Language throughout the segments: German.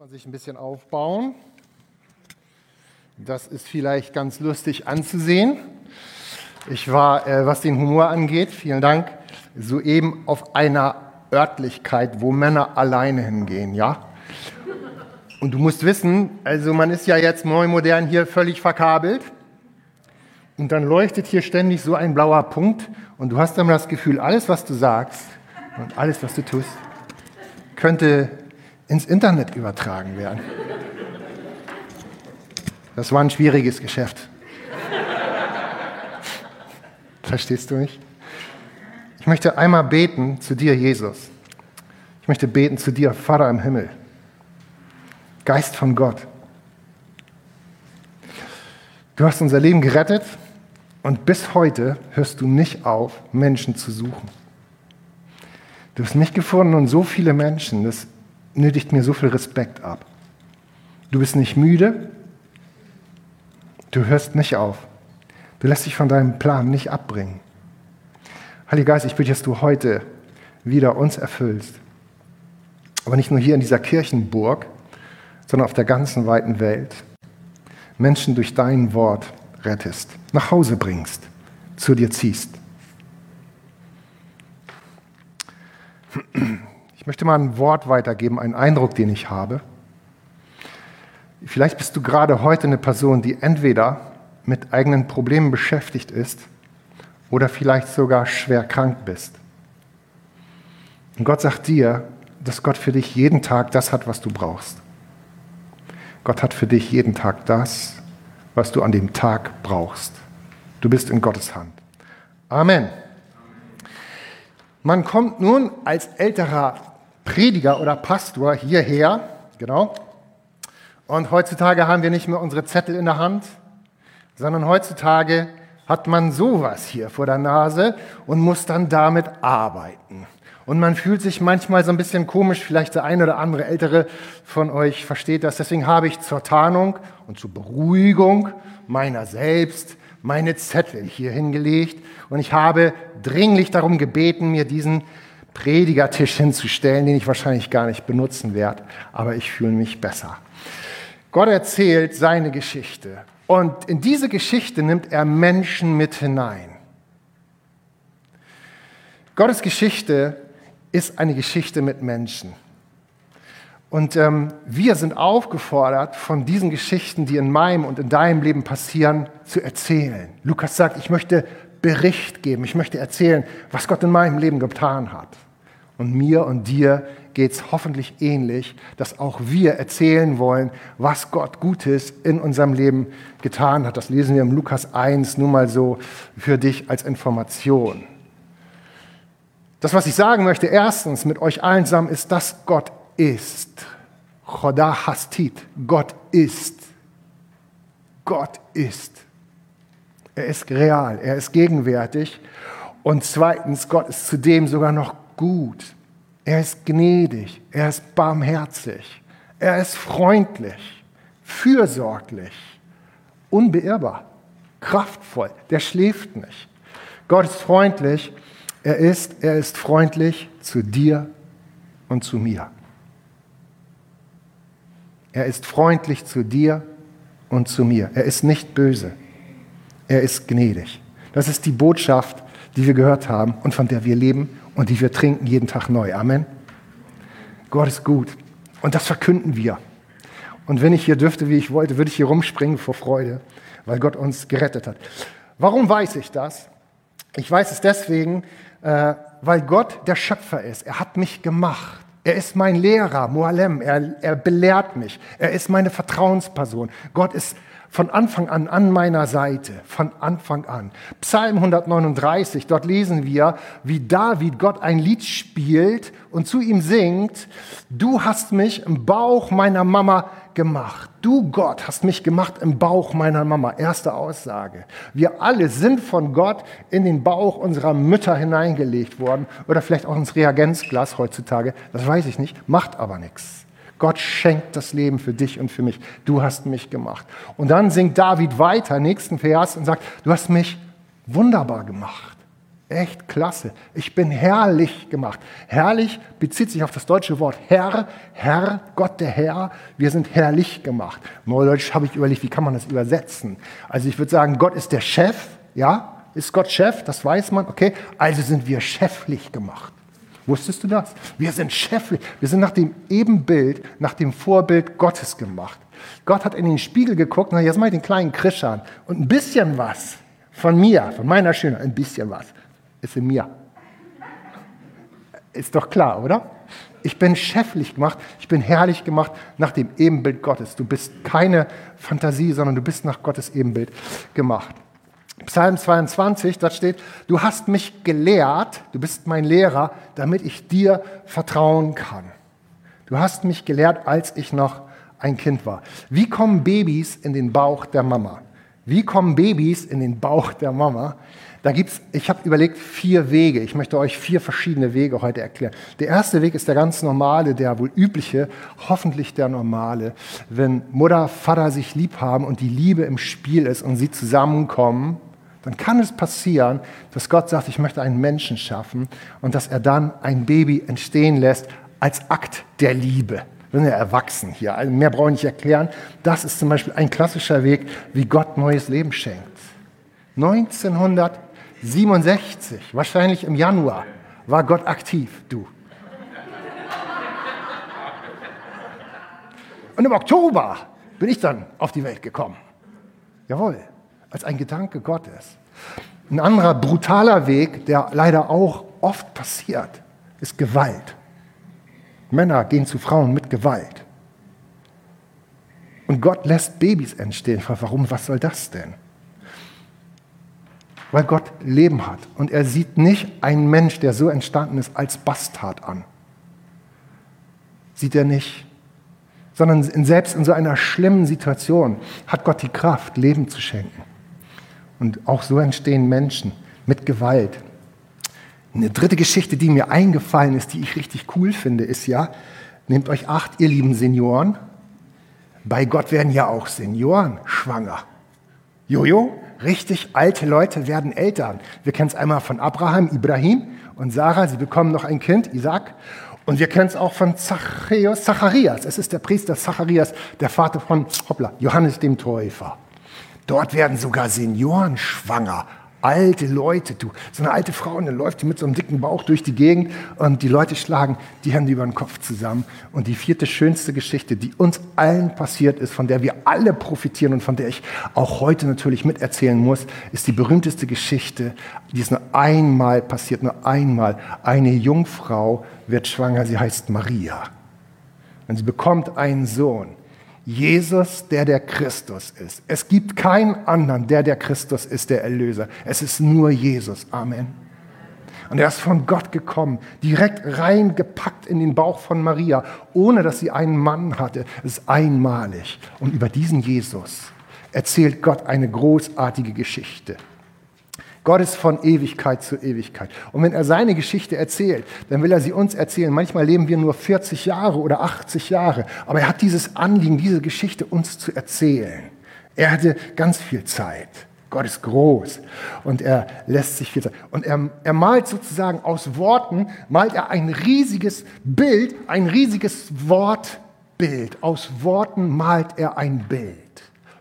Man sich ein bisschen aufbauen. Das ist vielleicht ganz lustig anzusehen. Ich war, äh, was den Humor angeht, vielen Dank, soeben auf einer Örtlichkeit, wo Männer alleine hingehen, ja? Und du musst wissen, also man ist ja jetzt neu modern hier völlig verkabelt. Und dann leuchtet hier ständig so ein blauer Punkt und du hast dann das Gefühl, alles, was du sagst und alles, was du tust, könnte ins Internet übertragen werden. Das war ein schwieriges Geschäft. Verstehst du mich? Ich möchte einmal beten zu dir, Jesus. Ich möchte beten zu dir, Vater im Himmel. Geist von Gott. Du hast unser Leben gerettet und bis heute hörst du nicht auf, Menschen zu suchen. Du hast mich gefunden und so viele Menschen, das nötigt mir so viel Respekt ab. Du bist nicht müde, du hörst nicht auf, du lässt dich von deinem Plan nicht abbringen. Heiliger Geist, ich bitte, dass du heute wieder uns erfüllst. Aber nicht nur hier in dieser Kirchenburg, sondern auf der ganzen weiten Welt. Menschen durch dein Wort rettest, nach Hause bringst, zu dir ziehst. Ich möchte mal ein Wort weitergeben, einen Eindruck, den ich habe. Vielleicht bist du gerade heute eine Person, die entweder mit eigenen Problemen beschäftigt ist oder vielleicht sogar schwer krank bist. Und Gott sagt dir, dass Gott für dich jeden Tag das hat, was du brauchst. Gott hat für dich jeden Tag das, was du an dem Tag brauchst. Du bist in Gottes Hand. Amen. Man kommt nun als älterer Prediger oder Pastor hierher, genau. Und heutzutage haben wir nicht mehr unsere Zettel in der Hand, sondern heutzutage hat man sowas hier vor der Nase und muss dann damit arbeiten. Und man fühlt sich manchmal so ein bisschen komisch, vielleicht der eine oder andere Ältere von euch versteht das. Deswegen habe ich zur Tarnung und zur Beruhigung meiner selbst meine Zettel hier hingelegt und ich habe dringlich darum gebeten, mir diesen Predigertisch hinzustellen, den ich wahrscheinlich gar nicht benutzen werde, aber ich fühle mich besser. Gott erzählt seine Geschichte und in diese Geschichte nimmt er Menschen mit hinein. Gottes Geschichte ist eine Geschichte mit Menschen. Und ähm, wir sind aufgefordert, von diesen Geschichten, die in meinem und in deinem Leben passieren, zu erzählen. Lukas sagt, ich möchte Bericht geben. Ich möchte erzählen, was Gott in meinem Leben getan hat. Und mir und dir geht es hoffentlich ähnlich, dass auch wir erzählen wollen, was Gott Gutes in unserem Leben getan hat. Das lesen wir im Lukas 1 nur mal so für dich als Information. Das, was ich sagen möchte, erstens mit euch allen zusammen, ist, dass Gott ist. Choda hastit. Gott ist. Gott ist. Er ist real, er ist gegenwärtig. Und zweitens, Gott ist zudem sogar noch gut. Er ist gnädig, er ist barmherzig, er ist freundlich, fürsorglich, unbeirrbar, kraftvoll, der schläft nicht. Gott ist freundlich, er ist, er ist freundlich zu dir und zu mir. Er ist freundlich zu dir und zu mir. Er ist nicht böse. Er ist gnädig. Das ist die Botschaft, die wir gehört haben und von der wir leben und die wir trinken jeden Tag neu. Amen. Gott ist gut. Und das verkünden wir. Und wenn ich hier dürfte, wie ich wollte, würde ich hier rumspringen vor Freude, weil Gott uns gerettet hat. Warum weiß ich das? Ich weiß es deswegen, äh, weil Gott der Schöpfer ist. Er hat mich gemacht. Er ist mein Lehrer, Moalem. Er, er belehrt mich. Er ist meine Vertrauensperson. Gott ist von Anfang an an meiner Seite, von Anfang an. Psalm 139, dort lesen wir, wie David Gott ein Lied spielt und zu ihm singt, du hast mich im Bauch meiner Mama gemacht. Du Gott hast mich gemacht im Bauch meiner Mama. Erste Aussage. Wir alle sind von Gott in den Bauch unserer Mütter hineingelegt worden oder vielleicht auch ins Reagenzglas heutzutage. Das weiß ich nicht, macht aber nichts. Gott schenkt das Leben für dich und für mich. Du hast mich gemacht. Und dann singt David weiter, nächsten Vers, und sagt, du hast mich wunderbar gemacht. Echt klasse. Ich bin herrlich gemacht. Herrlich bezieht sich auf das deutsche Wort Herr, Herr, Gott der Herr. Wir sind herrlich gemacht. Neudeutsch habe ich überlegt, wie kann man das übersetzen? Also ich würde sagen, Gott ist der Chef, ja? Ist Gott Chef? Das weiß man, okay? Also sind wir cheflich gemacht. Wusstest du das? Wir sind cheflich. Wir sind nach dem Ebenbild, nach dem Vorbild Gottes gemacht. Gott hat in den Spiegel geguckt, na jetzt mal den kleinen Krischan und ein bisschen was von mir, von meiner Schönheit, ein bisschen was ist in mir. Ist doch klar, oder? Ich bin cheflich gemacht, ich bin herrlich gemacht nach dem Ebenbild Gottes. Du bist keine Fantasie, sondern du bist nach Gottes Ebenbild gemacht. Psalm 22, da steht, du hast mich gelehrt, du bist mein Lehrer, damit ich dir vertrauen kann. Du hast mich gelehrt, als ich noch ein Kind war. Wie kommen Babys in den Bauch der Mama? Wie kommen Babys in den Bauch der Mama? Da gibt's, ich habe überlegt, vier Wege. Ich möchte euch vier verschiedene Wege heute erklären. Der erste Weg ist der ganz normale, der wohl übliche, hoffentlich der normale. Wenn Mutter, Vater sich lieb haben und die Liebe im Spiel ist und sie zusammenkommen, dann kann es passieren, dass Gott sagt, ich möchte einen Menschen schaffen und dass er dann ein Baby entstehen lässt als Akt der Liebe. Wir sind ja erwachsen hier, also mehr brauche ich nicht erklären. Das ist zum Beispiel ein klassischer Weg, wie Gott neues Leben schenkt. 1900 67, wahrscheinlich im Januar, war Gott aktiv, du. Und im Oktober bin ich dann auf die Welt gekommen. Jawohl, als ein Gedanke Gottes. Ein anderer brutaler Weg, der leider auch oft passiert, ist Gewalt. Männer gehen zu Frauen mit Gewalt. Und Gott lässt Babys entstehen. Warum? Was soll das denn? weil Gott Leben hat. Und er sieht nicht einen Mensch, der so entstanden ist, als Bastard an. Sieht er nicht. Sondern selbst in so einer schlimmen Situation hat Gott die Kraft, Leben zu schenken. Und auch so entstehen Menschen mit Gewalt. Eine dritte Geschichte, die mir eingefallen ist, die ich richtig cool finde, ist ja, nehmt euch acht, ihr lieben Senioren, bei Gott werden ja auch Senioren schwanger. Jojo, richtig alte Leute werden Eltern. Wir kennen es einmal von Abraham, Ibrahim und Sarah, sie bekommen noch ein Kind, Isaac. Und wir kennen es auch von Zacharias. Es ist der Priester Zacharias, der Vater von hoppla, Johannes dem Täufer. Dort werden sogar Senioren schwanger alte Leute, du, so eine alte Frau, und dann läuft die mit so einem dicken Bauch durch die Gegend und die Leute schlagen die Hände über den Kopf zusammen. Und die vierte schönste Geschichte, die uns allen passiert ist, von der wir alle profitieren und von der ich auch heute natürlich miterzählen muss, ist die berühmteste Geschichte, die ist nur einmal passiert, nur einmal. Eine Jungfrau wird schwanger, sie heißt Maria. Und sie bekommt einen Sohn. Jesus, der der Christus ist. Es gibt keinen anderen, der der Christus ist, der Erlöser. Es ist nur Jesus. Amen. Und er ist von Gott gekommen, direkt reingepackt in den Bauch von Maria, ohne dass sie einen Mann hatte. Es ist einmalig. Und über diesen Jesus erzählt Gott eine großartige Geschichte. Gott ist von Ewigkeit zu Ewigkeit. Und wenn er seine Geschichte erzählt, dann will er sie uns erzählen. Manchmal leben wir nur 40 Jahre oder 80 Jahre, aber er hat dieses Anliegen, diese Geschichte uns zu erzählen. Er hatte ganz viel Zeit. Gott ist groß und er lässt sich viel Zeit. Und er, er malt sozusagen aus Worten, malt er ein riesiges Bild, ein riesiges Wortbild. Aus Worten malt er ein Bild.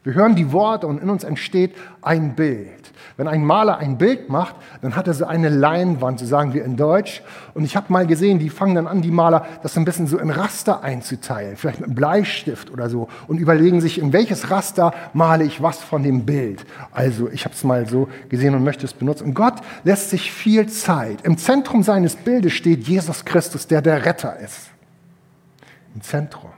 Wir hören die Worte und in uns entsteht ein Bild. Wenn ein Maler ein Bild macht, dann hat er so eine Leinwand, so sagen wir in Deutsch. Und ich habe mal gesehen, die fangen dann an, die Maler, das ein bisschen so in Raster einzuteilen, vielleicht mit einem Bleistift oder so, und überlegen sich, in welches Raster male ich was von dem Bild. Also ich habe es mal so gesehen und möchte es benutzen. Und Gott lässt sich viel Zeit. Im Zentrum seines Bildes steht Jesus Christus, der der Retter ist. Im Zentrum.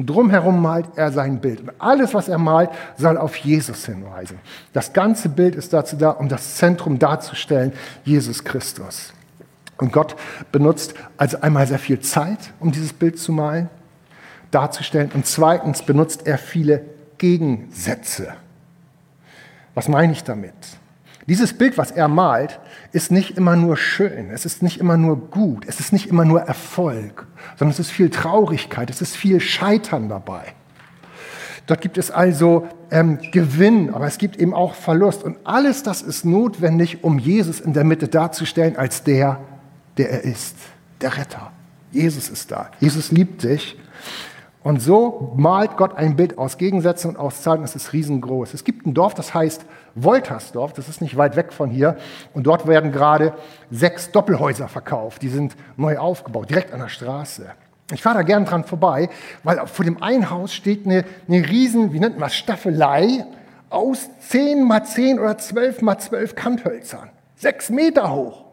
Und drumherum malt er sein Bild. Und alles, was er malt, soll auf Jesus hinweisen. Das ganze Bild ist dazu da, um das Zentrum darzustellen, Jesus Christus. Und Gott benutzt also einmal sehr viel Zeit, um dieses Bild zu malen, darzustellen. Und zweitens benutzt er viele Gegensätze. Was meine ich damit? Dieses Bild, was er malt, ist nicht immer nur schön, es ist nicht immer nur gut, es ist nicht immer nur Erfolg, sondern es ist viel Traurigkeit, es ist viel Scheitern dabei. Dort gibt es also ähm, Gewinn, aber es gibt eben auch Verlust. Und alles das ist notwendig, um Jesus in der Mitte darzustellen als der, der er ist, der Retter. Jesus ist da. Jesus liebt dich. Und so malt Gott ein Bild aus Gegensätzen und aus Zahlen. Es ist riesengroß. Es gibt ein Dorf, das heißt Woltersdorf. Das ist nicht weit weg von hier. Und dort werden gerade sechs Doppelhäuser verkauft. Die sind neu aufgebaut, direkt an der Straße. Ich fahre da gern dran vorbei, weil vor dem einen Haus steht eine, eine riesen, wie nennt man das, Staffelei aus 10 mal 10 oder 12 mal 12 Kanthölzern. Sechs Meter hoch.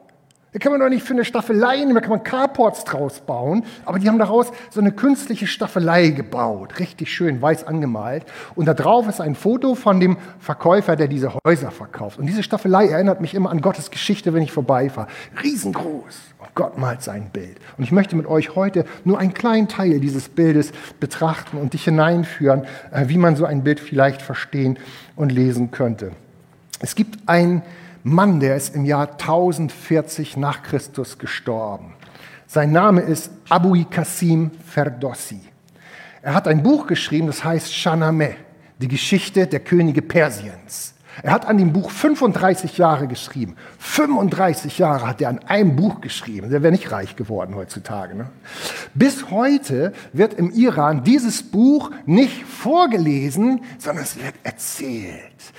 Da kann man doch nicht für eine Staffelei nehmen, da kann man Carports draus bauen. Aber die haben daraus so eine künstliche Staffelei gebaut. Richtig schön, weiß angemalt. Und da drauf ist ein Foto von dem Verkäufer, der diese Häuser verkauft. Und diese Staffelei erinnert mich immer an Gottes Geschichte, wenn ich vorbeifahre. Riesengroß. Und Gott malt sein Bild. Und ich möchte mit euch heute nur einen kleinen Teil dieses Bildes betrachten und dich hineinführen, äh, wie man so ein Bild vielleicht verstehen und lesen könnte. Es gibt ein Mann, der ist im Jahr 1040 nach Christus gestorben. Sein Name ist Abu Qasim Ferdossi. Er hat ein Buch geschrieben, das heißt Shahnameh, die Geschichte der Könige Persiens. Er hat an dem Buch 35 Jahre geschrieben. 35 Jahre hat er an einem Buch geschrieben. Der wäre nicht reich geworden heutzutage. Ne? Bis heute wird im Iran dieses Buch nicht vorgelesen, sondern es wird erzählt.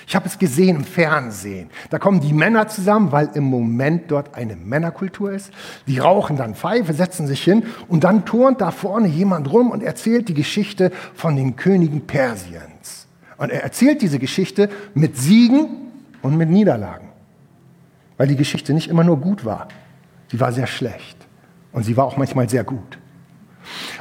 Ich habe es gesehen im Fernsehen. Da kommen die Männer zusammen, weil im Moment dort eine Männerkultur ist. Die rauchen dann Pfeife, setzen sich hin und dann turnt da vorne jemand rum und erzählt die Geschichte von den Königen Persiens. Und er erzählt diese Geschichte mit Siegen und mit Niederlagen. Weil die Geschichte nicht immer nur gut war. Sie war sehr schlecht. Und sie war auch manchmal sehr gut.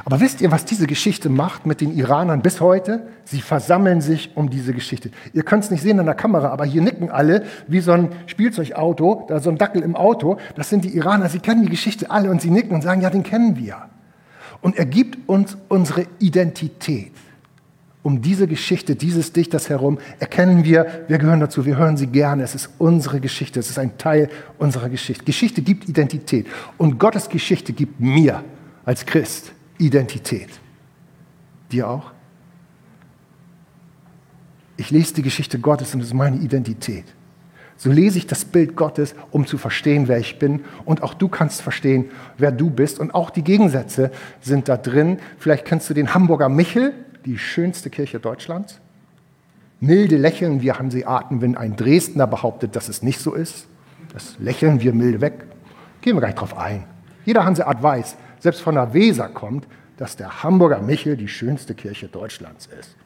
Aber wisst ihr, was diese Geschichte macht mit den Iranern bis heute? Sie versammeln sich um diese Geschichte. Ihr könnt es nicht sehen an der Kamera, aber hier nicken alle wie so ein Spielzeugauto, da so ein Dackel im Auto. Das sind die Iraner. Sie kennen die Geschichte alle und sie nicken und sagen, ja, den kennen wir. Und er gibt uns unsere Identität um diese Geschichte dieses Dichters herum erkennen wir, wir gehören dazu, wir hören sie gerne. Es ist unsere Geschichte, es ist ein Teil unserer Geschichte. Geschichte gibt Identität und Gottes Geschichte gibt mir als Christ Identität. Dir auch? Ich lese die Geschichte Gottes und es ist meine Identität. So lese ich das Bild Gottes, um zu verstehen, wer ich bin. Und auch du kannst verstehen, wer du bist. Und auch die Gegensätze sind da drin. Vielleicht kennst du den Hamburger Michel, die schönste Kirche Deutschlands. Milde lächeln wir Hanseaten, wenn ein Dresdner behauptet, dass es nicht so ist. Das lächeln wir milde weg. Gehen wir gar nicht drauf ein. Jeder Hanseat weiß, selbst von der Weser kommt, dass der Hamburger Michel die schönste Kirche Deutschlands ist.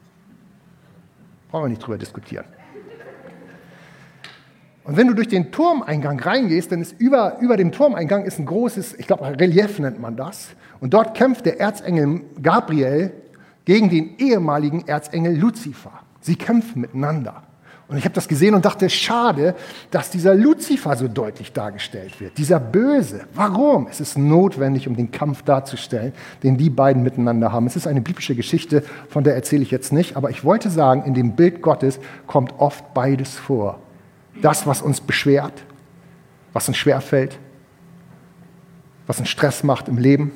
Brauchen wir nicht drüber diskutieren. Und wenn du durch den Turmeingang reingehst, dann ist über, über dem Turmeingang ist ein großes, ich glaube, Relief nennt man das. Und dort kämpft der Erzengel Gabriel gegen den ehemaligen Erzengel Luzifer. Sie kämpfen miteinander. Und ich habe das gesehen und dachte, schade, dass dieser Luzifer so deutlich dargestellt wird. Dieser Böse. Warum? Es ist notwendig, um den Kampf darzustellen, den die beiden miteinander haben. Es ist eine biblische Geschichte, von der erzähle ich jetzt nicht. Aber ich wollte sagen, in dem Bild Gottes kommt oft beides vor. Das, was uns beschwert, was uns schwerfällt, was uns Stress macht im Leben,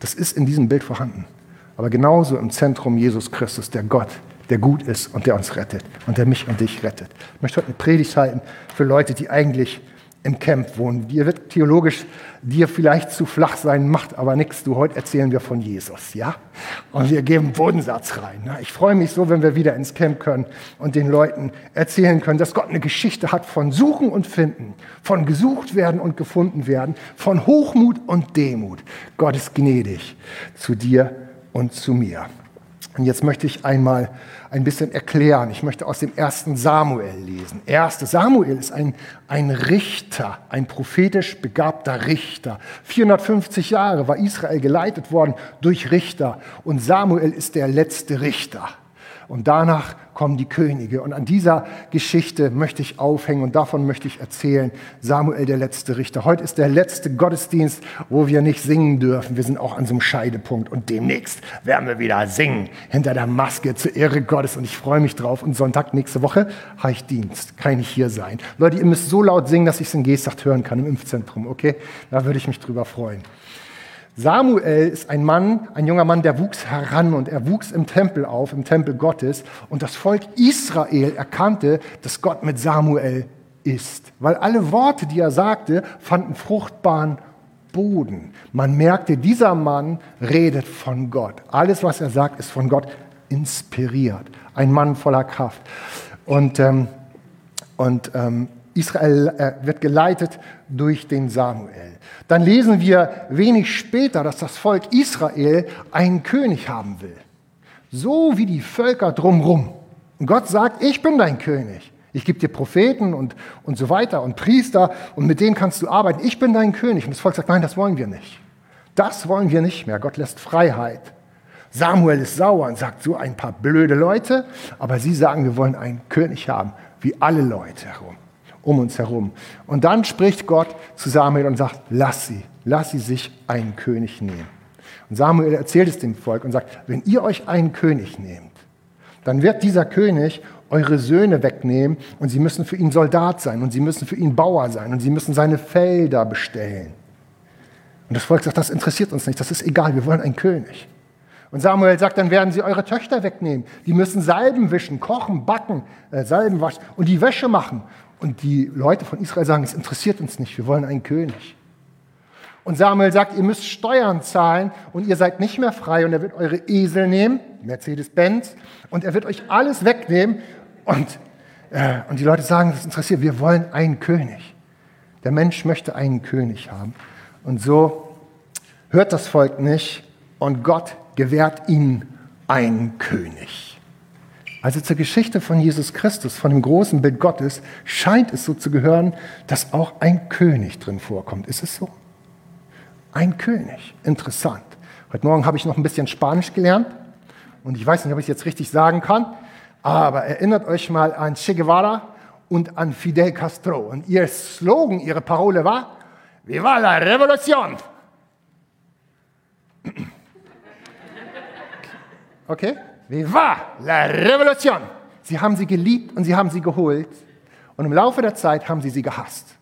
das ist in diesem Bild vorhanden aber genauso im Zentrum Jesus Christus, der Gott, der gut ist und der uns rettet und der mich und dich rettet. Ich möchte heute eine Predigt halten für Leute, die eigentlich im Camp wohnen. Die wird theologisch dir vielleicht zu flach sein, macht aber nichts. Du, heute erzählen wir von Jesus, ja? Und wir geben Bodensatz rein. Ne? Ich freue mich so, wenn wir wieder ins Camp können und den Leuten erzählen können, dass Gott eine Geschichte hat von Suchen und Finden, von gesucht werden und gefunden werden, von Hochmut und Demut. Gott ist gnädig zu dir und zu mir. Und jetzt möchte ich einmal ein bisschen erklären. Ich möchte aus dem ersten Samuel lesen. Erste Samuel ist ein, ein Richter, ein prophetisch begabter Richter. 450 Jahre war Israel geleitet worden durch Richter und Samuel ist der letzte Richter. Und danach kommen die Könige. Und an dieser Geschichte möchte ich aufhängen und davon möchte ich erzählen. Samuel, der letzte Richter. Heute ist der letzte Gottesdienst, wo wir nicht singen dürfen. Wir sind auch an so einem Scheidepunkt. Und demnächst werden wir wieder singen hinter der Maske zur Ehre Gottes. Und ich freue mich drauf. Und Sonntag nächste Woche habe ich Dienst. Kann ich hier sein. Leute, ihr müsst so laut singen, dass ich es in Gestacht hören kann im Impfzentrum. Okay? Da würde ich mich drüber freuen. Samuel ist ein Mann, ein junger Mann, der wuchs heran und er wuchs im Tempel auf, im Tempel Gottes. Und das Volk Israel erkannte, dass Gott mit Samuel ist. Weil alle Worte, die er sagte, fanden fruchtbaren Boden. Man merkte, dieser Mann redet von Gott. Alles, was er sagt, ist von Gott inspiriert. Ein Mann voller Kraft. Und, ähm, und ähm, Israel äh, wird geleitet durch den Samuel. Dann lesen wir wenig später, dass das Volk Israel einen König haben will. So wie die Völker drumherum. Und Gott sagt, ich bin dein König. Ich gebe dir Propheten und, und so weiter und Priester und mit denen kannst du arbeiten. Ich bin dein König. Und das Volk sagt, nein, das wollen wir nicht. Das wollen wir nicht mehr. Gott lässt Freiheit. Samuel ist sauer und sagt, so ein paar blöde Leute, aber sie sagen, wir wollen einen König haben, wie alle Leute herum um uns herum. Und dann spricht Gott zu Samuel und sagt, lass sie, lass sie sich einen König nehmen. Und Samuel erzählt es dem Volk und sagt, wenn ihr euch einen König nehmt, dann wird dieser König eure Söhne wegnehmen und sie müssen für ihn Soldat sein und sie müssen für ihn Bauer sein und sie müssen seine Felder bestellen. Und das Volk sagt, das interessiert uns nicht, das ist egal, wir wollen einen König. Und Samuel sagt, dann werden sie eure Töchter wegnehmen. Die müssen Salben wischen, kochen, backen, äh, Salben waschen und die Wäsche machen. Und die Leute von Israel sagen, es interessiert uns nicht, wir wollen einen König. Und Samuel sagt, ihr müsst Steuern zahlen und ihr seid nicht mehr frei und er wird eure Esel nehmen, Mercedes-Benz, und er wird euch alles wegnehmen. Und, äh, und die Leute sagen, das interessiert, wir wollen einen König. Der Mensch möchte einen König haben. Und so hört das Volk nicht und Gott gewährt ihnen einen König. Also zur Geschichte von Jesus Christus, von dem großen Bild Gottes, scheint es so zu gehören, dass auch ein König drin vorkommt. Ist es so? Ein König. Interessant. Heute Morgen habe ich noch ein bisschen Spanisch gelernt und ich weiß nicht, ob ich es jetzt richtig sagen kann, aber erinnert euch mal an Che Guevara und an Fidel Castro. Und ihr Slogan, ihre Parole war, Viva la Revolution! Okay? Viva la Revolution! Sie haben sie geliebt und sie haben sie geholt. Und im Laufe der Zeit haben sie sie gehasst.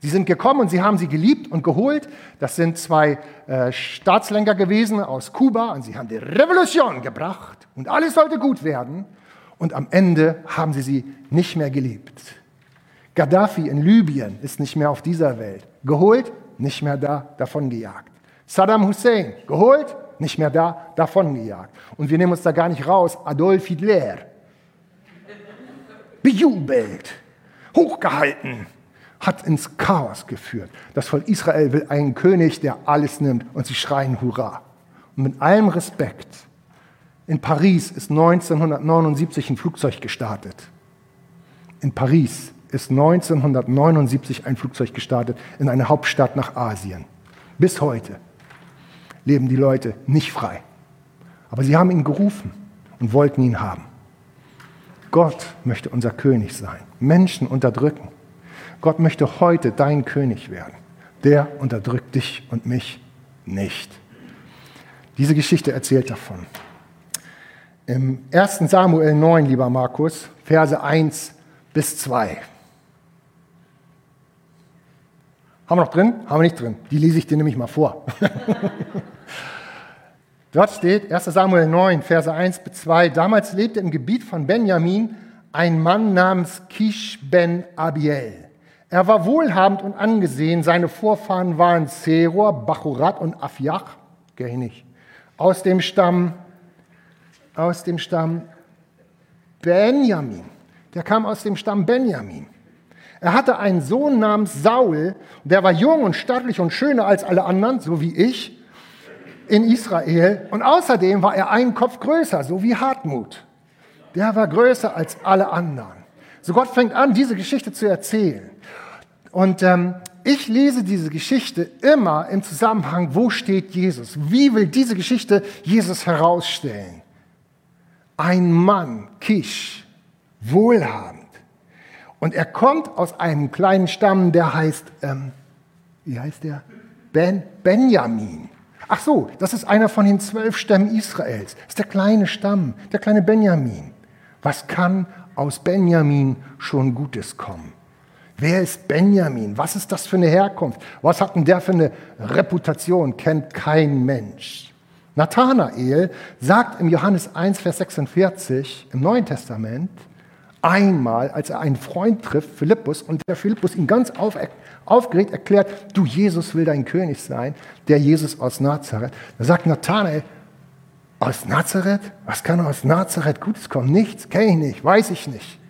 Sie sind gekommen und sie haben sie geliebt und geholt. Das sind zwei äh, Staatslenker gewesen aus Kuba und sie haben die Revolution gebracht und alles sollte gut werden. Und am Ende haben sie sie nicht mehr geliebt. Gaddafi in Libyen ist nicht mehr auf dieser Welt. Geholt, nicht mehr da, davongejagt. Saddam Hussein, geholt, nicht mehr da, davongejagt. Und wir nehmen uns da gar nicht raus. Adolf Hitler, bejubelt, hochgehalten, hat ins Chaos geführt. Das Volk Israel will einen König, der alles nimmt und sie schreien Hurra. Und mit allem Respekt, in Paris ist 1979 ein Flugzeug gestartet. In Paris ist 1979 ein Flugzeug gestartet in eine Hauptstadt nach Asien. Bis heute leben die Leute nicht frei. Aber sie haben ihn gerufen und wollten ihn haben. Gott möchte unser König sein, Menschen unterdrücken. Gott möchte heute dein König werden. Der unterdrückt dich und mich nicht. Diese Geschichte erzählt davon. Im 1. Samuel 9, lieber Markus, Verse 1 bis 2. Haben wir noch drin? Haben wir nicht drin. Die lese ich dir nämlich mal vor. Dort steht 1 Samuel 9, Verse 1 bis 2. Damals lebte im Gebiet von Benjamin ein Mann namens Kish ben Abiel. Er war wohlhabend und angesehen. Seine Vorfahren waren Zeror, Bachurat und Afiach. Kenne ich nicht. Aus dem Stamm, aus dem Stamm Benjamin. Der kam aus dem Stamm Benjamin. Er hatte einen Sohn namens Saul, der war jung und stattlich und schöner als alle anderen, so wie ich in Israel. Und außerdem war er einen Kopf größer, so wie Hartmut. Der war größer als alle anderen. So Gott fängt an, diese Geschichte zu erzählen. Und ähm, ich lese diese Geschichte immer im Zusammenhang, wo steht Jesus? Wie will diese Geschichte Jesus herausstellen? Ein Mann, Kisch, wohlhabend. Und er kommt aus einem kleinen Stamm, der heißt, ähm, wie heißt der? Ben, Benjamin. Ach so, das ist einer von den zwölf Stämmen Israels. Das ist der kleine Stamm, der kleine Benjamin. Was kann aus Benjamin schon Gutes kommen? Wer ist Benjamin? Was ist das für eine Herkunft? Was hat denn der für eine Reputation? Kennt kein Mensch. Nathanael sagt im Johannes 1, Vers 46 im Neuen Testament einmal, als er einen Freund trifft, Philippus, und der Philippus ihn ganz auf, aufgeregt erklärt, du Jesus will dein König sein, der Jesus aus Nazareth. Da sagt Nathanael, aus Nazareth? Was kann aus Nazareth Gutes kommen? Nichts, kenne ich nicht, weiß ich nicht.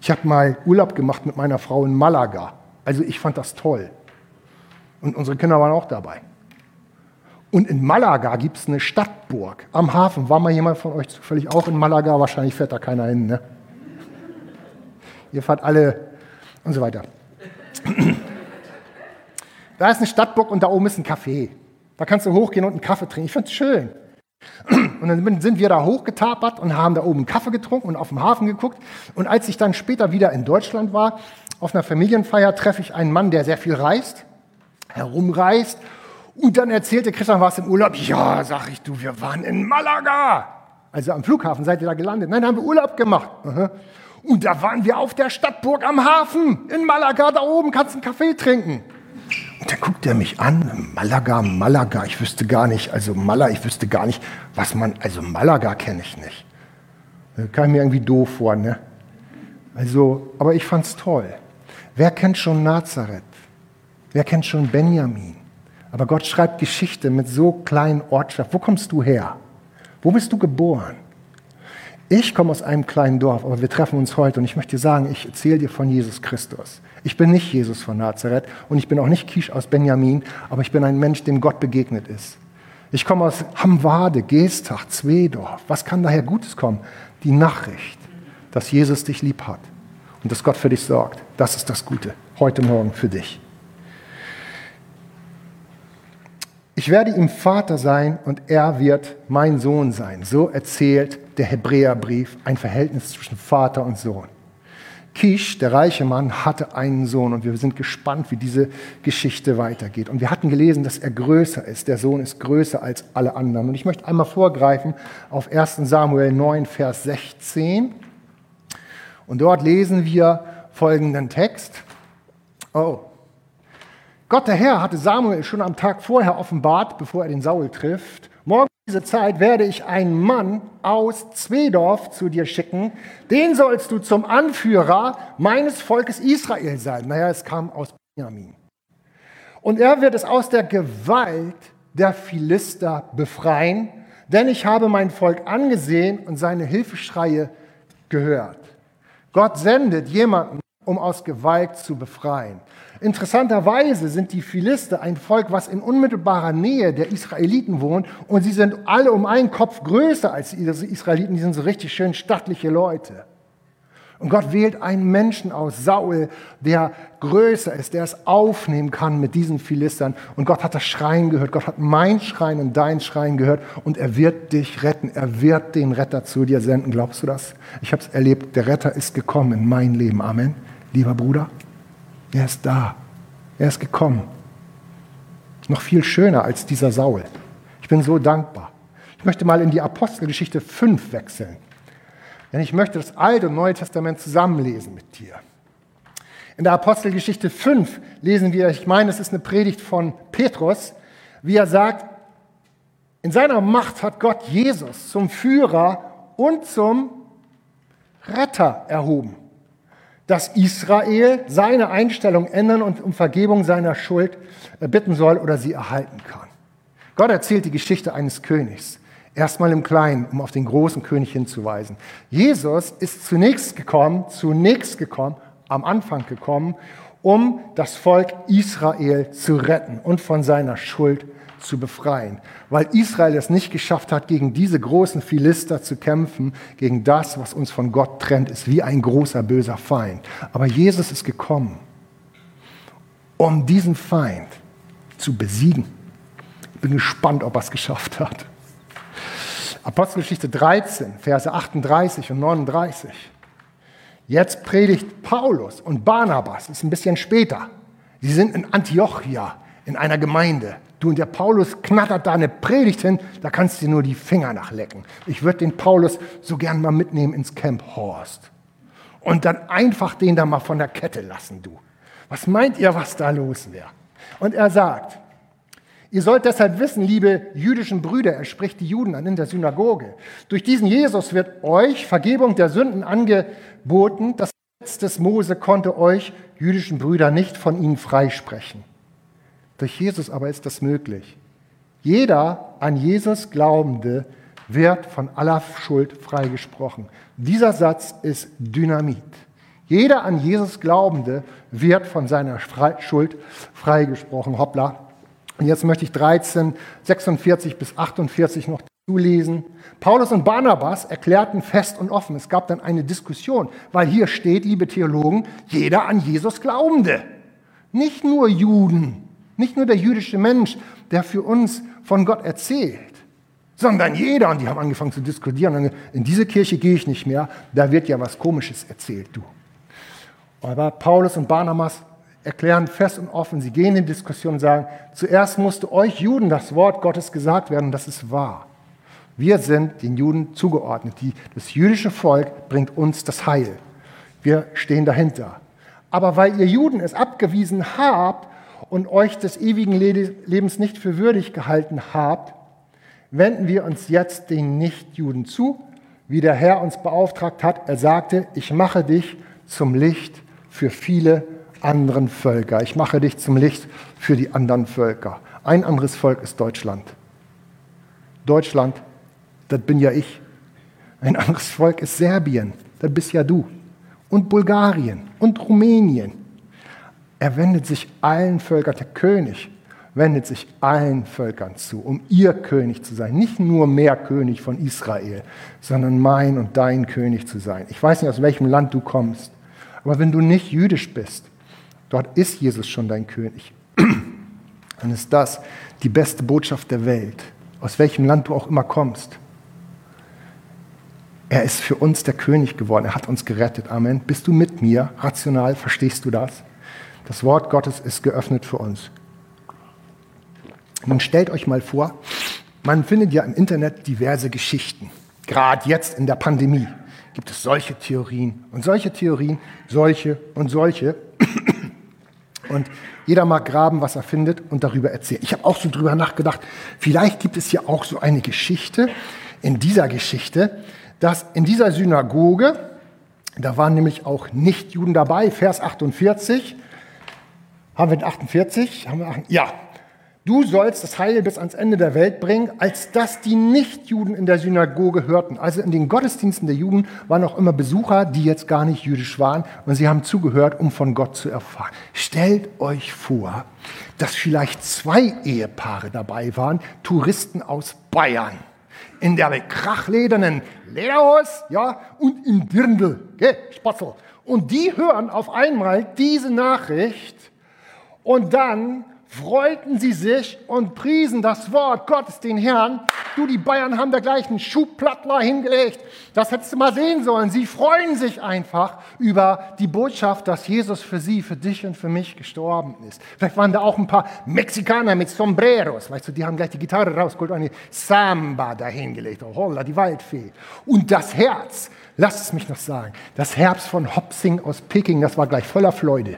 Ich habe mal Urlaub gemacht mit meiner Frau in Malaga. Also ich fand das toll. Und unsere Kinder waren auch dabei. Und in Malaga gibt es eine Stadtburg am Hafen. War mal jemand von euch zufällig auch in Malaga? Wahrscheinlich fährt da keiner hin. Ne? Ihr fahrt alle und so weiter. Da ist eine Stadtburg und da oben ist ein Café. Da kannst du hochgehen und einen Kaffee trinken. Ich finde es schön. Und dann sind wir da hochgetapert und haben da oben einen Kaffee getrunken und auf dem Hafen geguckt. Und als ich dann später wieder in Deutschland war, auf einer Familienfeier, treffe ich einen Mann, der sehr viel reist, herumreist. Und dann erzählte Christian, warst im Urlaub? Ja, sag ich, du, wir waren in Malaga. Also am Flughafen seid ihr da gelandet? Nein, da haben wir Urlaub gemacht. Und da waren wir auf der Stadtburg am Hafen in Malaga, da oben kannst einen Kaffee trinken. Und dann guckt er mich an, Malaga, Malaga, ich wüsste gar nicht, also Mala, ich wüsste gar nicht, was man, also Malaga kenne ich nicht. Da kam mir irgendwie doof vor, ne? Also, aber ich fand's toll. Wer kennt schon Nazareth? Wer kennt schon Benjamin? Aber Gott schreibt Geschichte mit so kleinen Ortschaften. Wo kommst du her? Wo bist du geboren? Ich komme aus einem kleinen Dorf, aber wir treffen uns heute und ich möchte dir sagen, ich erzähle dir von Jesus Christus. Ich bin nicht Jesus von Nazareth und ich bin auch nicht Kisch aus Benjamin, aber ich bin ein Mensch, dem Gott begegnet ist. Ich komme aus Hamwade, Geestach, Zwedorf. Was kann daher Gutes kommen? Die Nachricht, dass Jesus dich lieb hat und dass Gott für dich sorgt. Das ist das Gute heute Morgen für dich. Ich werde ihm Vater sein und er wird mein Sohn sein. So erzählt der Hebräerbrief ein Verhältnis zwischen Vater und Sohn. Kisch, der reiche Mann, hatte einen Sohn und wir sind gespannt, wie diese Geschichte weitergeht. Und wir hatten gelesen, dass er größer ist. Der Sohn ist größer als alle anderen. Und ich möchte einmal vorgreifen auf 1 Samuel 9, Vers 16. Und dort lesen wir folgenden Text. Oh. Gott der Herr hatte Samuel schon am Tag vorher offenbart, bevor er den Saul trifft. Morgen diese Zeit werde ich einen Mann aus Zwedorf zu dir schicken, den sollst du zum Anführer meines Volkes Israel sein. Naja, es kam aus Benjamin. Und er wird es aus der Gewalt der Philister befreien, denn ich habe mein Volk angesehen und seine Hilfeschreie gehört. Gott sendet jemanden, um aus Gewalt zu befreien. Interessanterweise sind die Philister ein Volk, was in unmittelbarer Nähe der Israeliten wohnt und sie sind alle um einen Kopf größer als die Israeliten, die sind so richtig schön stattliche Leute. Und Gott wählt einen Menschen aus, Saul, der größer ist, der es aufnehmen kann mit diesen Philistern. Und Gott hat das Schreien gehört. Gott hat mein Schreien und dein Schreien gehört. Und er wird dich retten. Er wird den Retter zu dir senden. Glaubst du das? Ich habe es erlebt. Der Retter ist gekommen in mein Leben. Amen. Lieber Bruder. Er ist da. Er ist gekommen. Noch viel schöner als dieser Saul. Ich bin so dankbar. Ich möchte mal in die Apostelgeschichte 5 wechseln. Denn ich möchte das Alte und Neue Testament zusammenlesen mit dir. In der Apostelgeschichte 5 lesen wir, ich meine, es ist eine Predigt von Petrus, wie er sagt, in seiner Macht hat Gott Jesus zum Führer und zum Retter erhoben dass Israel seine Einstellung ändern und um Vergebung seiner Schuld äh, bitten soll oder sie erhalten kann. Gott erzählt die Geschichte eines Königs. Erstmal im Kleinen, um auf den großen König hinzuweisen. Jesus ist zunächst gekommen, zunächst gekommen, am Anfang gekommen, um das Volk Israel zu retten und von seiner Schuld zu befreien, weil Israel es nicht geschafft hat, gegen diese großen Philister zu kämpfen, gegen das, was uns von Gott trennt, ist wie ein großer böser Feind. Aber Jesus ist gekommen, um diesen Feind zu besiegen. Ich bin gespannt, ob er es geschafft hat. Apostelgeschichte 13, Verse 38 und 39. Jetzt predigt Paulus und Barnabas, ist ein bisschen später. Sie sind in Antiochia, in einer Gemeinde. Du und der Paulus knattert da eine Predigt hin, da kannst du dir nur die Finger nachlecken. Ich würde den Paulus so gern mal mitnehmen ins Camp Horst. Und dann einfach den da mal von der Kette lassen, du. Was meint ihr, was da los wäre? Und er sagt, Ihr sollt deshalb wissen, liebe jüdischen Brüder, er spricht die Juden an in der Synagoge, durch diesen Jesus wird euch Vergebung der Sünden angeboten. Das Gesetz des Mose konnte euch, jüdischen Brüder, nicht von ihnen freisprechen. Durch Jesus aber ist das möglich. Jeder an Jesus Glaubende wird von aller Schuld freigesprochen. Dieser Satz ist Dynamit. Jeder an Jesus Glaubende wird von seiner Schuld freigesprochen. Hoppla. Und jetzt möchte ich 13, 46 bis 48 noch zulesen. Paulus und Barnabas erklärten fest und offen. Es gab dann eine Diskussion, weil hier steht, liebe Theologen, jeder an Jesus Glaubende. Nicht nur Juden, nicht nur der jüdische Mensch, der für uns von Gott erzählt, sondern jeder. Und die haben angefangen zu diskutieren. In diese Kirche gehe ich nicht mehr, da wird ja was Komisches erzählt, du. Aber Paulus und Barnabas erklären fest und offen, sie gehen in Diskussion und sagen, zuerst musste euch Juden das Wort Gottes gesagt werden, das ist wahr. Wir sind den Juden zugeordnet. Die, das jüdische Volk bringt uns das Heil. Wir stehen dahinter. Aber weil ihr Juden es abgewiesen habt und euch des ewigen Lebens nicht für würdig gehalten habt, wenden wir uns jetzt den Nichtjuden zu, wie der Herr uns beauftragt hat. Er sagte, ich mache dich zum Licht für viele anderen Völker. Ich mache dich zum Licht für die anderen Völker. Ein anderes Volk ist Deutschland. Deutschland, das bin ja ich. Ein anderes Volk ist Serbien, das bist ja du. Und Bulgarien und Rumänien. Er wendet sich allen Völkern, der König wendet sich allen Völkern zu, um ihr König zu sein. Nicht nur mehr König von Israel, sondern mein und dein König zu sein. Ich weiß nicht, aus welchem Land du kommst, aber wenn du nicht jüdisch bist, Dort ist Jesus schon dein König. Dann ist das die beste Botschaft der Welt, aus welchem Land du auch immer kommst. Er ist für uns der König geworden. Er hat uns gerettet. Amen. Bist du mit mir? Rational verstehst du das? Das Wort Gottes ist geöffnet für uns. Nun stellt euch mal vor, man findet ja im Internet diverse Geschichten. Gerade jetzt in der Pandemie gibt es solche Theorien und solche Theorien, solche und solche. Und jeder mag graben, was er findet und darüber erzählen. Ich habe auch so drüber nachgedacht, vielleicht gibt es hier auch so eine Geschichte in dieser Geschichte, dass in dieser Synagoge, da waren nämlich auch Nichtjuden dabei, Vers 48, haben wir 48? Haben wir, ja, Du sollst das Heil bis ans Ende der Welt bringen, als das die Nichtjuden in der Synagoge hörten. Also in den Gottesdiensten der Juden waren auch immer Besucher, die jetzt gar nicht jüdisch waren und sie haben zugehört, um von Gott zu erfahren. Stellt euch vor, dass vielleicht zwei Ehepaare dabei waren, Touristen aus Bayern, in der krachledernen Lederhose, ja, und im Dirndl, gell, Spatzel. Und die hören auf einmal diese Nachricht und dann freuten sie sich und priesen das Wort Gottes, den Herrn. Du, die Bayern haben da gleich einen Schubplattler hingelegt. Das hättest du mal sehen sollen. Sie freuen sich einfach über die Botschaft, dass Jesus für sie, für dich und für mich gestorben ist. Vielleicht waren da auch ein paar Mexikaner mit Sombreros. Weißt du, die haben gleich die Gitarre rausgeholt und eine Samba dahingelegt. Oh, holla, die Waldfee. Und das Herz, lass es mich noch sagen, das Herz von Hopsing aus Peking, das war gleich voller Freude.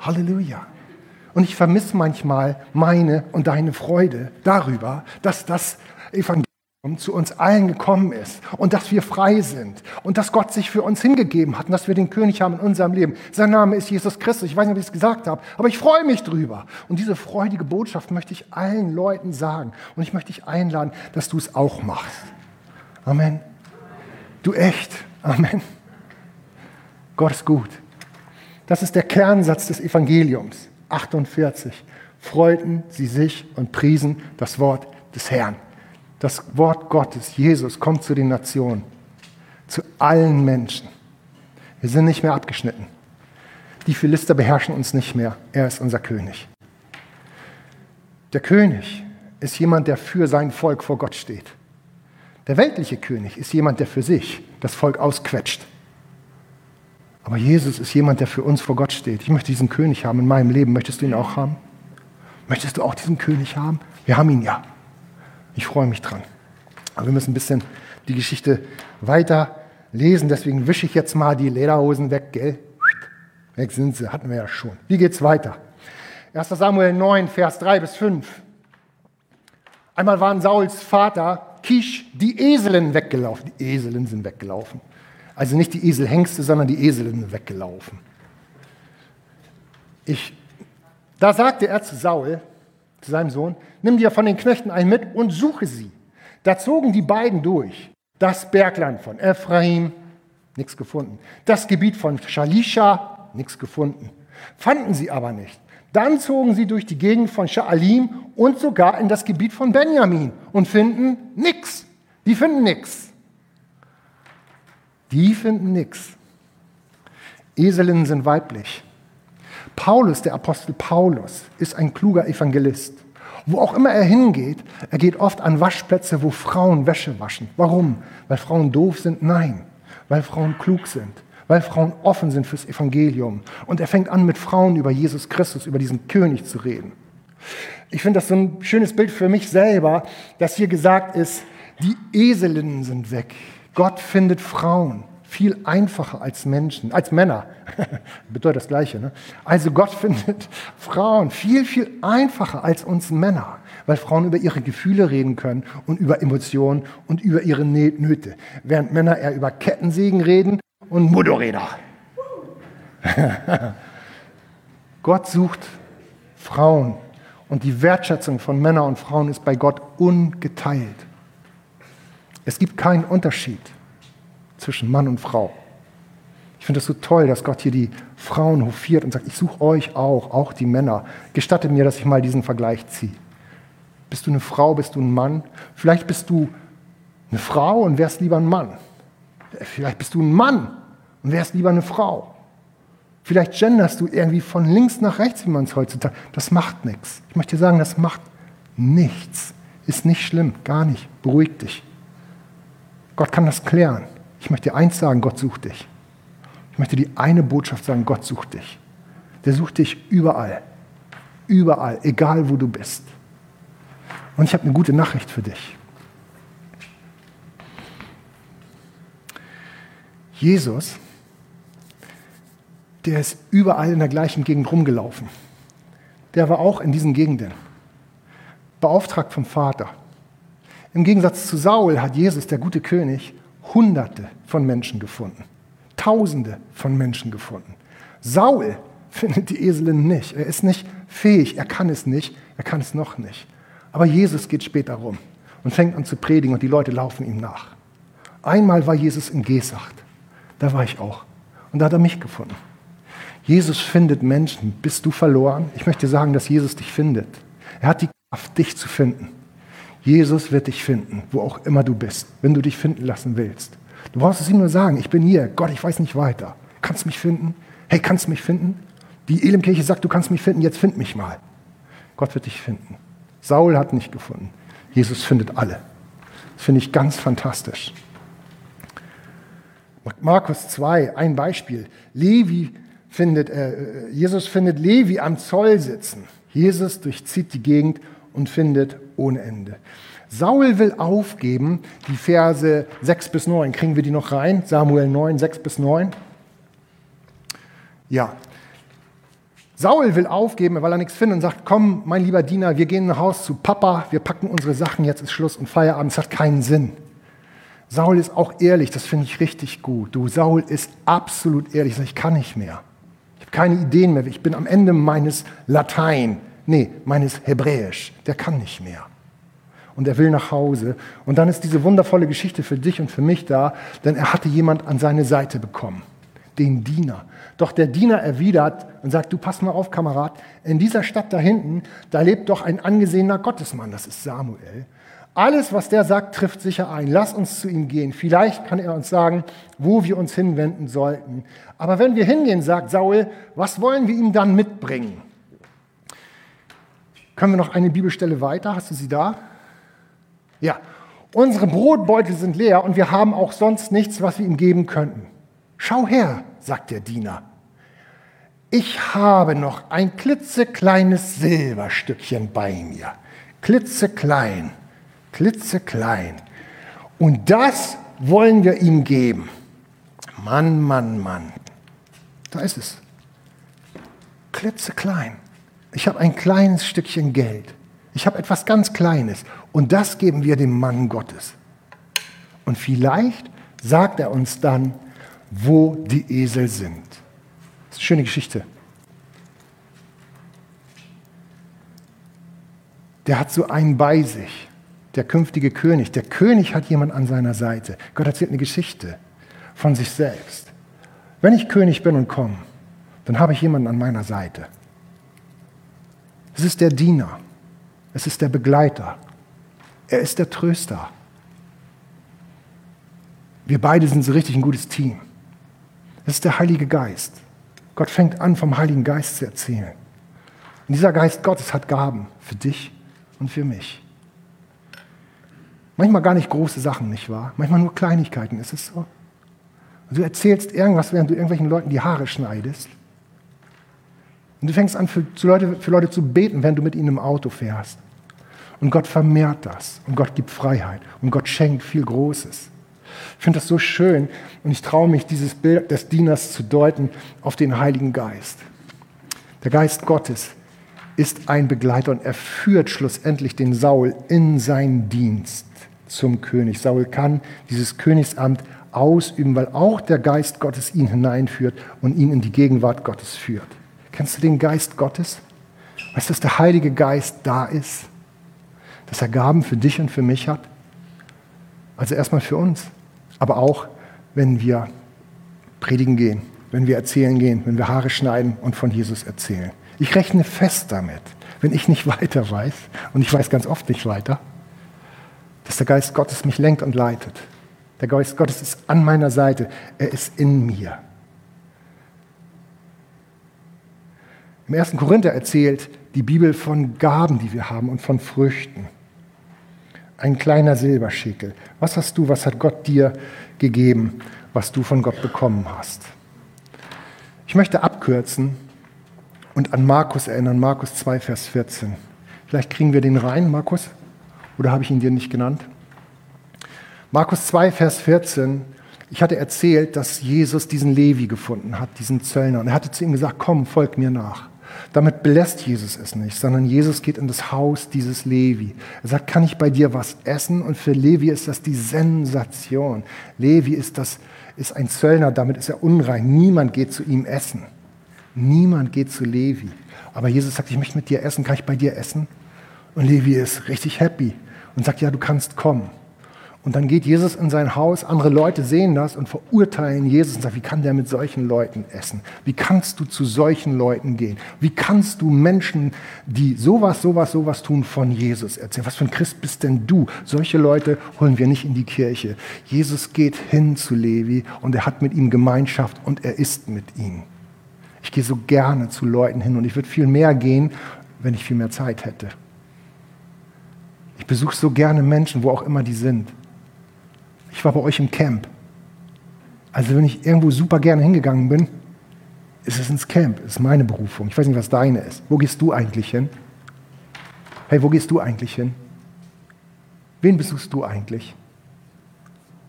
Halleluja. Und ich vermisse manchmal meine und deine Freude darüber, dass das Evangelium zu uns allen gekommen ist und dass wir frei sind und dass Gott sich für uns hingegeben hat und dass wir den König haben in unserem Leben. Sein Name ist Jesus Christus. Ich weiß nicht, ob ich es gesagt habe, aber ich freue mich drüber. Und diese freudige Botschaft möchte ich allen Leuten sagen und ich möchte dich einladen, dass du es auch machst. Amen. Du echt. Amen. Gott ist gut. Das ist der Kernsatz des Evangeliums. 48 freuten sie sich und priesen das Wort des Herrn. Das Wort Gottes, Jesus, kommt zu den Nationen, zu allen Menschen. Wir sind nicht mehr abgeschnitten. Die Philister beherrschen uns nicht mehr. Er ist unser König. Der König ist jemand, der für sein Volk vor Gott steht. Der weltliche König ist jemand, der für sich das Volk ausquetscht. Aber Jesus ist jemand, der für uns vor Gott steht. Ich möchte diesen König haben in meinem Leben. Möchtest du ihn auch haben? Möchtest du auch diesen König haben? Wir haben ihn ja. Ich freue mich dran. Aber wir müssen ein bisschen die Geschichte weiter lesen. Deswegen wische ich jetzt mal die Lederhosen weg, gell? Weg sind sie, hatten wir ja schon. Wie geht's weiter? 1. Samuel 9, Vers 3 bis 5. Einmal waren Sauls Vater Kisch die Eseln weggelaufen. Die Eseln sind weggelaufen. Also nicht die Eselhengste, sondern die Eseln sind weggelaufen. Ich, da sagte er zu Saul, zu seinem Sohn, nimm dir von den Knechten einen mit und suche sie. Da zogen die beiden durch. Das Bergland von Ephraim, nichts gefunden. Das Gebiet von Shalisha, nichts gefunden. Fanden sie aber nicht. Dann zogen sie durch die Gegend von Sha'alim und sogar in das Gebiet von Benjamin und finden nichts. Die finden nichts. Die finden nichts. Eselinnen sind weiblich. Paulus, der Apostel Paulus, ist ein kluger Evangelist. Wo auch immer er hingeht, er geht oft an Waschplätze, wo Frauen Wäsche waschen. Warum? Weil Frauen doof sind? Nein, weil Frauen klug sind weil Frauen offen sind fürs Evangelium. Und er fängt an, mit Frauen über Jesus Christus, über diesen König zu reden. Ich finde das so ein schönes Bild für mich selber, dass hier gesagt ist, die Eselinnen sind weg. Gott findet Frauen viel einfacher als Menschen, als Männer. Bedeutet das Gleiche. Ne? Also Gott findet Frauen viel, viel einfacher als uns Männer, weil Frauen über ihre Gefühle reden können und über Emotionen und über ihre Nöte. Während Männer eher über Kettensägen reden und Motorräder. Gott sucht Frauen und die Wertschätzung von Männern und Frauen ist bei Gott ungeteilt. Es gibt keinen Unterschied zwischen Mann und Frau. Ich finde es so toll, dass Gott hier die Frauen hofiert und sagt, ich suche euch auch, auch die Männer. Gestattet mir, dass ich mal diesen Vergleich ziehe. Bist du eine Frau, bist du ein Mann? Vielleicht bist du eine Frau und wärst lieber ein Mann. Vielleicht bist du ein Mann und wärst lieber eine Frau. Vielleicht genderst du irgendwie von links nach rechts, wie man es heutzutage. Das macht nichts. Ich möchte dir sagen, das macht nichts. Ist nicht schlimm, gar nicht. Beruhig dich. Gott kann das klären. Ich möchte dir eins sagen, Gott sucht dich. Ich möchte dir eine Botschaft sagen, Gott sucht dich. Der sucht dich überall. Überall, egal wo du bist. Und ich habe eine gute Nachricht für dich. Jesus der ist überall in der gleichen Gegend rumgelaufen. Der war auch in diesen Gegenden. Beauftragt vom Vater. Im Gegensatz zu Saul hat Jesus, der gute König, Hunderte von Menschen gefunden. Tausende von Menschen gefunden. Saul findet die Eselin nicht. Er ist nicht fähig. Er kann es nicht. Er kann es noch nicht. Aber Jesus geht später rum und fängt an zu predigen und die Leute laufen ihm nach. Einmal war Jesus in Gesacht. Da war ich auch. Und da hat er mich gefunden. Jesus findet Menschen. Bist du verloren? Ich möchte sagen, dass Jesus dich findet. Er hat die Kraft, dich zu finden. Jesus wird dich finden, wo auch immer du bist, wenn du dich finden lassen willst. Du brauchst es ihm nur sagen, ich bin hier. Gott, ich weiß nicht weiter. Kannst du mich finden? Hey, kannst du mich finden? Die Elimkirche sagt, du kannst mich finden, jetzt find mich mal. Gott wird dich finden. Saul hat nicht gefunden. Jesus findet alle. Das finde ich ganz fantastisch. Markus 2, ein Beispiel. Levi findet, äh, Jesus findet Levi am Zoll sitzen. Jesus durchzieht die Gegend und findet ohne Ende. Saul will aufgeben, die Verse 6 bis 9. Kriegen wir die noch rein? Samuel 9, 6 bis 9. Ja. Saul will aufgeben, weil er nichts findet und sagt, komm, mein lieber Diener, wir gehen nach Haus zu Papa, wir packen unsere Sachen, jetzt ist Schluss und Feierabend. Es hat keinen Sinn. Saul ist auch ehrlich, das finde ich richtig gut. Du, Saul ist absolut ehrlich, ich kann nicht mehr keine Ideen mehr. Ich bin am Ende meines Latein, nee, meines Hebräisch. Der kann nicht mehr. Und er will nach Hause. Und dann ist diese wundervolle Geschichte für dich und für mich da, denn er hatte jemand an seine Seite bekommen, den Diener. Doch der Diener erwidert und sagt, du pass mal auf, Kamerad, in dieser Stadt da hinten, da lebt doch ein angesehener Gottesmann, das ist Samuel. Alles, was der sagt, trifft sicher ein. Lass uns zu ihm gehen. Vielleicht kann er uns sagen, wo wir uns hinwenden sollten. Aber wenn wir hingehen, sagt Saul, was wollen wir ihm dann mitbringen? Können wir noch eine Bibelstelle weiter? Hast du sie da? Ja. Unsere Brotbeutel sind leer und wir haben auch sonst nichts, was wir ihm geben könnten. Schau her, sagt der Diener. Ich habe noch ein klitzekleines Silberstückchen bei mir. Klitzeklein klitzeklein. Und das wollen wir ihm geben. Mann, Mann, Mann. Da ist es. klitzeklein. Ich habe ein kleines Stückchen Geld. Ich habe etwas ganz Kleines. Und das geben wir dem Mann Gottes. Und vielleicht sagt er uns dann, wo die Esel sind. Das ist eine schöne Geschichte. Der hat so einen bei sich, der künftige König. Der König hat jemand an seiner Seite. Gott erzählt eine Geschichte von sich selbst. Wenn ich König bin und komme, dann habe ich jemanden an meiner Seite. Es ist der Diener. Es ist der Begleiter. Er ist der Tröster. Wir beide sind so richtig ein gutes Team. Es ist der Heilige Geist. Gott fängt an, vom Heiligen Geist zu erzählen. Und dieser Geist Gottes hat Gaben für dich und für mich. Manchmal gar nicht große Sachen, nicht wahr? Manchmal nur Kleinigkeiten, ist es so? Und du erzählst irgendwas, während du irgendwelchen Leuten die Haare schneidest. Und du fängst an, für, Leute, für Leute zu beten, während du mit ihnen im Auto fährst. Und Gott vermehrt das. Und Gott gibt Freiheit. Und Gott schenkt viel Großes. Ich finde das so schön. Und ich traue mich, dieses Bild des Dieners zu deuten auf den Heiligen Geist. Der Geist Gottes ist ein Begleiter und er führt schlussendlich den Saul in seinen Dienst zum König. Saul kann dieses Königsamt ausüben, weil auch der Geist Gottes ihn hineinführt und ihn in die Gegenwart Gottes führt. Kennst du den Geist Gottes? Weißt du, dass der Heilige Geist da ist? Dass er Gaben für dich und für mich hat? Also erstmal für uns, aber auch, wenn wir predigen gehen, wenn wir erzählen gehen, wenn wir Haare schneiden und von Jesus erzählen. Ich rechne fest damit, wenn ich nicht weiter weiß, und ich weiß ganz oft nicht weiter, dass der Geist Gottes mich lenkt und leitet. Der Geist Gottes ist an meiner Seite. Er ist in mir. Im 1. Korinther erzählt die Bibel von Gaben, die wir haben und von Früchten. Ein kleiner Silberschäkel. Was hast du, was hat Gott dir gegeben, was du von Gott bekommen hast? Ich möchte abkürzen und an Markus erinnern, Markus 2, Vers 14. Vielleicht kriegen wir den rein, Markus, oder habe ich ihn dir nicht genannt? Markus 2, Vers 14. Ich hatte erzählt, dass Jesus diesen Levi gefunden hat, diesen Zöllner. Und er hatte zu ihm gesagt, komm, folg mir nach. Damit belässt Jesus es nicht, sondern Jesus geht in das Haus dieses Levi. Er sagt, kann ich bei dir was essen? Und für Levi ist das die Sensation. Levi ist, das, ist ein Zöllner, damit ist er unrein. Niemand geht zu ihm essen. Niemand geht zu Levi. Aber Jesus sagt, ich möchte mit dir essen, kann ich bei dir essen? Und Levi ist richtig happy und sagt, ja, du kannst kommen. Und dann geht Jesus in sein Haus, andere Leute sehen das und verurteilen Jesus und sagen, wie kann der mit solchen Leuten essen? Wie kannst du zu solchen Leuten gehen? Wie kannst du Menschen, die sowas, sowas, sowas tun, von Jesus erzählen? Was für ein Christ bist denn du? Solche Leute holen wir nicht in die Kirche. Jesus geht hin zu Levi und er hat mit ihm Gemeinschaft und er ist mit ihm. Ich gehe so gerne zu Leuten hin und ich würde viel mehr gehen, wenn ich viel mehr Zeit hätte. Ich besuche so gerne Menschen, wo auch immer die sind. Ich war bei euch im Camp. Also wenn ich irgendwo super gerne hingegangen bin, ist es ins Camp. Ist meine Berufung. Ich weiß nicht, was deine ist. Wo gehst du eigentlich hin? Hey, wo gehst du eigentlich hin? Wen besuchst du eigentlich?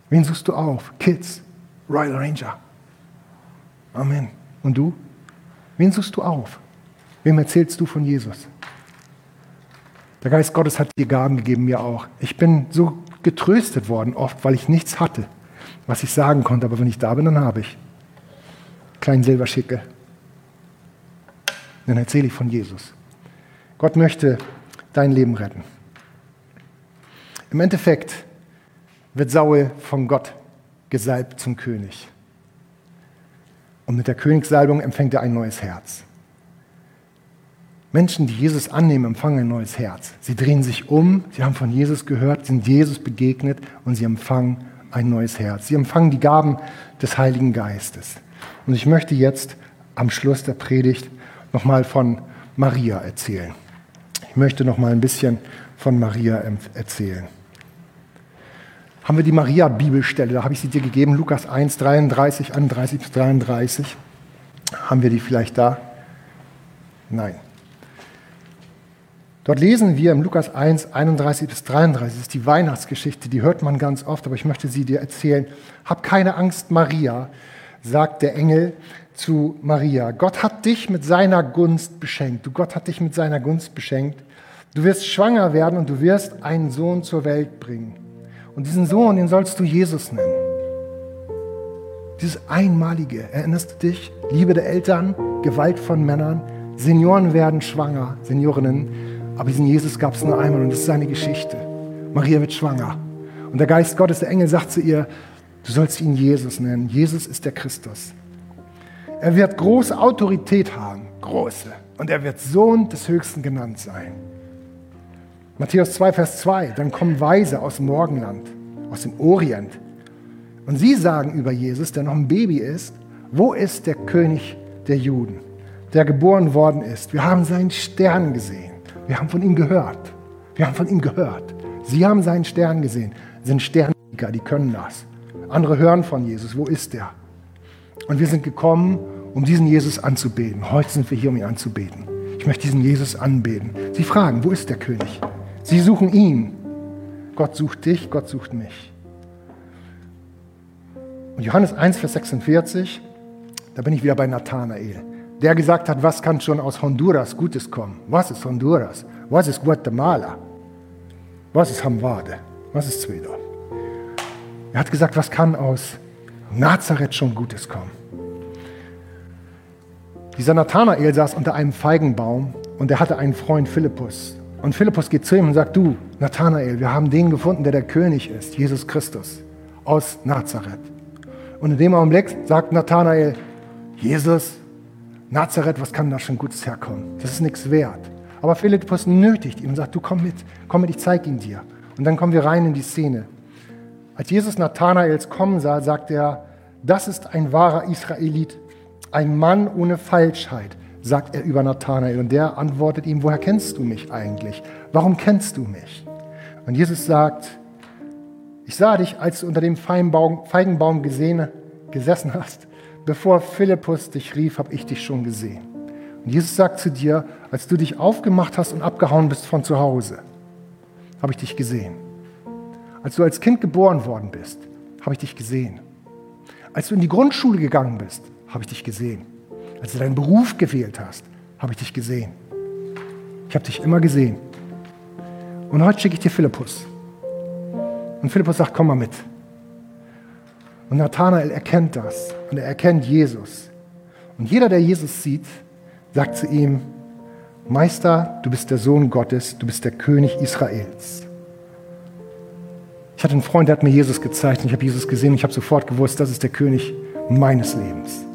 Wen suchst du auf? Kids, Royal Ranger. Amen. Und du? Wen suchst du auf? Wem erzählst du von Jesus? Der Geist Gottes hat dir Gaben gegeben, mir auch. Ich bin so getröstet worden, oft, weil ich nichts hatte, was ich sagen konnte. Aber wenn ich da bin, dann habe ich. Kleinen Silberschickel. Dann erzähle ich von Jesus. Gott möchte dein Leben retten. Im Endeffekt wird Saul von Gott gesalbt zum König. Und mit der Königssalbung empfängt er ein neues Herz. Menschen, die Jesus annehmen, empfangen ein neues Herz. Sie drehen sich um, sie haben von Jesus gehört, sind Jesus begegnet und sie empfangen ein neues Herz. Sie empfangen die Gaben des Heiligen Geistes. Und ich möchte jetzt am Schluss der Predigt nochmal von Maria erzählen. Ich möchte noch mal ein bisschen von Maria erzählen. Haben wir die Maria-Bibelstelle, da habe ich sie dir gegeben, Lukas 1, 33, 31 bis 33. Haben wir die vielleicht da? Nein. Dort lesen wir im Lukas 1, 31 bis 33, das ist die Weihnachtsgeschichte, die hört man ganz oft, aber ich möchte sie dir erzählen. Hab keine Angst, Maria, sagt der Engel zu Maria, Gott hat dich mit seiner Gunst beschenkt. Du Gott hat dich mit seiner Gunst beschenkt. Du wirst schwanger werden und du wirst einen Sohn zur Welt bringen. Und diesen Sohn, den sollst du Jesus nennen. Dieses Einmalige, erinnerst du dich? Liebe der Eltern, Gewalt von Männern, Senioren werden schwanger, Seniorinnen, aber diesen Jesus gab es nur einmal und das ist seine Geschichte. Maria wird schwanger. Und der Geist Gottes, der Engel, sagt zu ihr, du sollst ihn Jesus nennen. Jesus ist der Christus. Er wird große Autorität haben, große. Und er wird Sohn des Höchsten genannt sein. Matthäus 2, Vers 2, dann kommen Weise aus dem Morgenland, aus dem Orient. Und sie sagen über Jesus, der noch ein Baby ist, wo ist der König der Juden, der geboren worden ist? Wir haben seinen Stern gesehen. Wir haben von ihm gehört. Wir haben von ihm gehört. Sie haben seinen Stern gesehen. Sind Sternkicker, die können das. Andere hören von Jesus. Wo ist er? Und wir sind gekommen, um diesen Jesus anzubeten. Heute sind wir hier, um ihn anzubeten. Ich möchte diesen Jesus anbeten. Sie fragen, wo ist der König? Sie suchen ihn. Gott sucht dich, Gott sucht mich. Und Johannes 1, Vers 46, da bin ich wieder bei Nathanael, der gesagt hat, was kann schon aus Honduras Gutes kommen? Was ist Honduras? Was ist Guatemala? Was ist Hamwade? Was ist Zwedorf? Er hat gesagt, was kann aus Nazareth schon Gutes kommen? Dieser Nathanael saß unter einem Feigenbaum und er hatte einen Freund Philippus. Und Philippus geht zu ihm und sagt, du, Nathanael, wir haben den gefunden, der der König ist, Jesus Christus aus Nazareth. Und in dem Augenblick sagt Nathanael, Jesus, Nazareth, was kann da schon Gutes herkommen? Das ist nichts wert. Aber Philippus nötigt ihn und sagt, du komm mit, komm mit, ich zeige ihn dir. Und dann kommen wir rein in die Szene. Als Jesus Nathanaels kommen sah, sagt er, das ist ein wahrer Israelit, ein Mann ohne Falschheit sagt er über Nathanael. Und der antwortet ihm, woher kennst du mich eigentlich? Warum kennst du mich? Und Jesus sagt, ich sah dich, als du unter dem Feigenbaum gesehen, gesessen hast. Bevor Philippus dich rief, habe ich dich schon gesehen. Und Jesus sagt zu dir, als du dich aufgemacht hast und abgehauen bist von zu Hause, habe ich dich gesehen. Als du als Kind geboren worden bist, habe ich dich gesehen. Als du in die Grundschule gegangen bist, habe ich dich gesehen. Als du deinen Beruf gewählt hast, habe ich dich gesehen. Ich habe dich immer gesehen. Und heute schicke ich dir Philippus. Und Philippus sagt, komm mal mit. Und Nathanael erkennt das und er erkennt Jesus. Und jeder, der Jesus sieht, sagt zu ihm, Meister, du bist der Sohn Gottes, du bist der König Israels. Ich hatte einen Freund, der hat mir Jesus gezeigt und ich habe Jesus gesehen und ich habe sofort gewusst, das ist der König meines Lebens.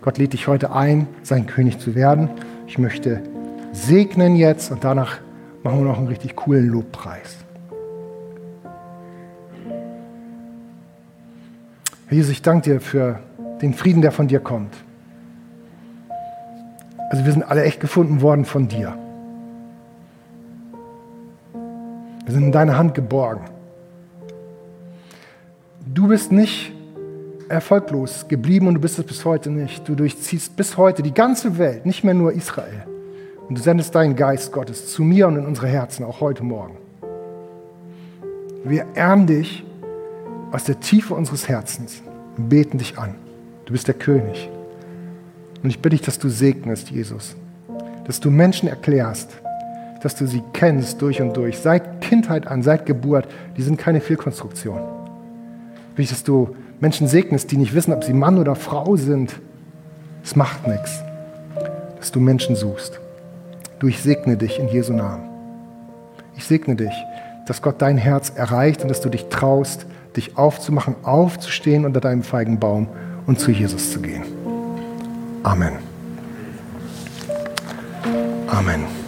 Gott lädt dich heute ein, sein König zu werden. Ich möchte segnen jetzt und danach machen wir noch einen richtig coolen Lobpreis. Jesus, ich danke dir für den Frieden, der von dir kommt. Also wir sind alle echt gefunden worden von dir. Wir sind in deiner Hand geborgen. Du bist nicht erfolglos geblieben und du bist es bis heute nicht. Du durchziehst bis heute die ganze Welt, nicht mehr nur Israel. Und du sendest deinen Geist Gottes zu mir und in unsere Herzen, auch heute Morgen. Wir ehren dich aus der Tiefe unseres Herzens und beten dich an. Du bist der König. Und ich bitte dich, dass du segnest, Jesus. Dass du Menschen erklärst, dass du sie kennst durch und durch. Seit Kindheit an, seit Geburt, die sind keine Fehlkonstruktion. Ich bitte dich, dass du Menschen segnest, die nicht wissen, ob sie Mann oder Frau sind. Es macht nichts, dass du Menschen suchst. Du, ich segne dich in Jesu Namen. Ich segne dich, dass Gott dein Herz erreicht und dass du dich traust, dich aufzumachen, aufzustehen unter deinem Feigenbaum und zu Jesus zu gehen. Amen. Amen.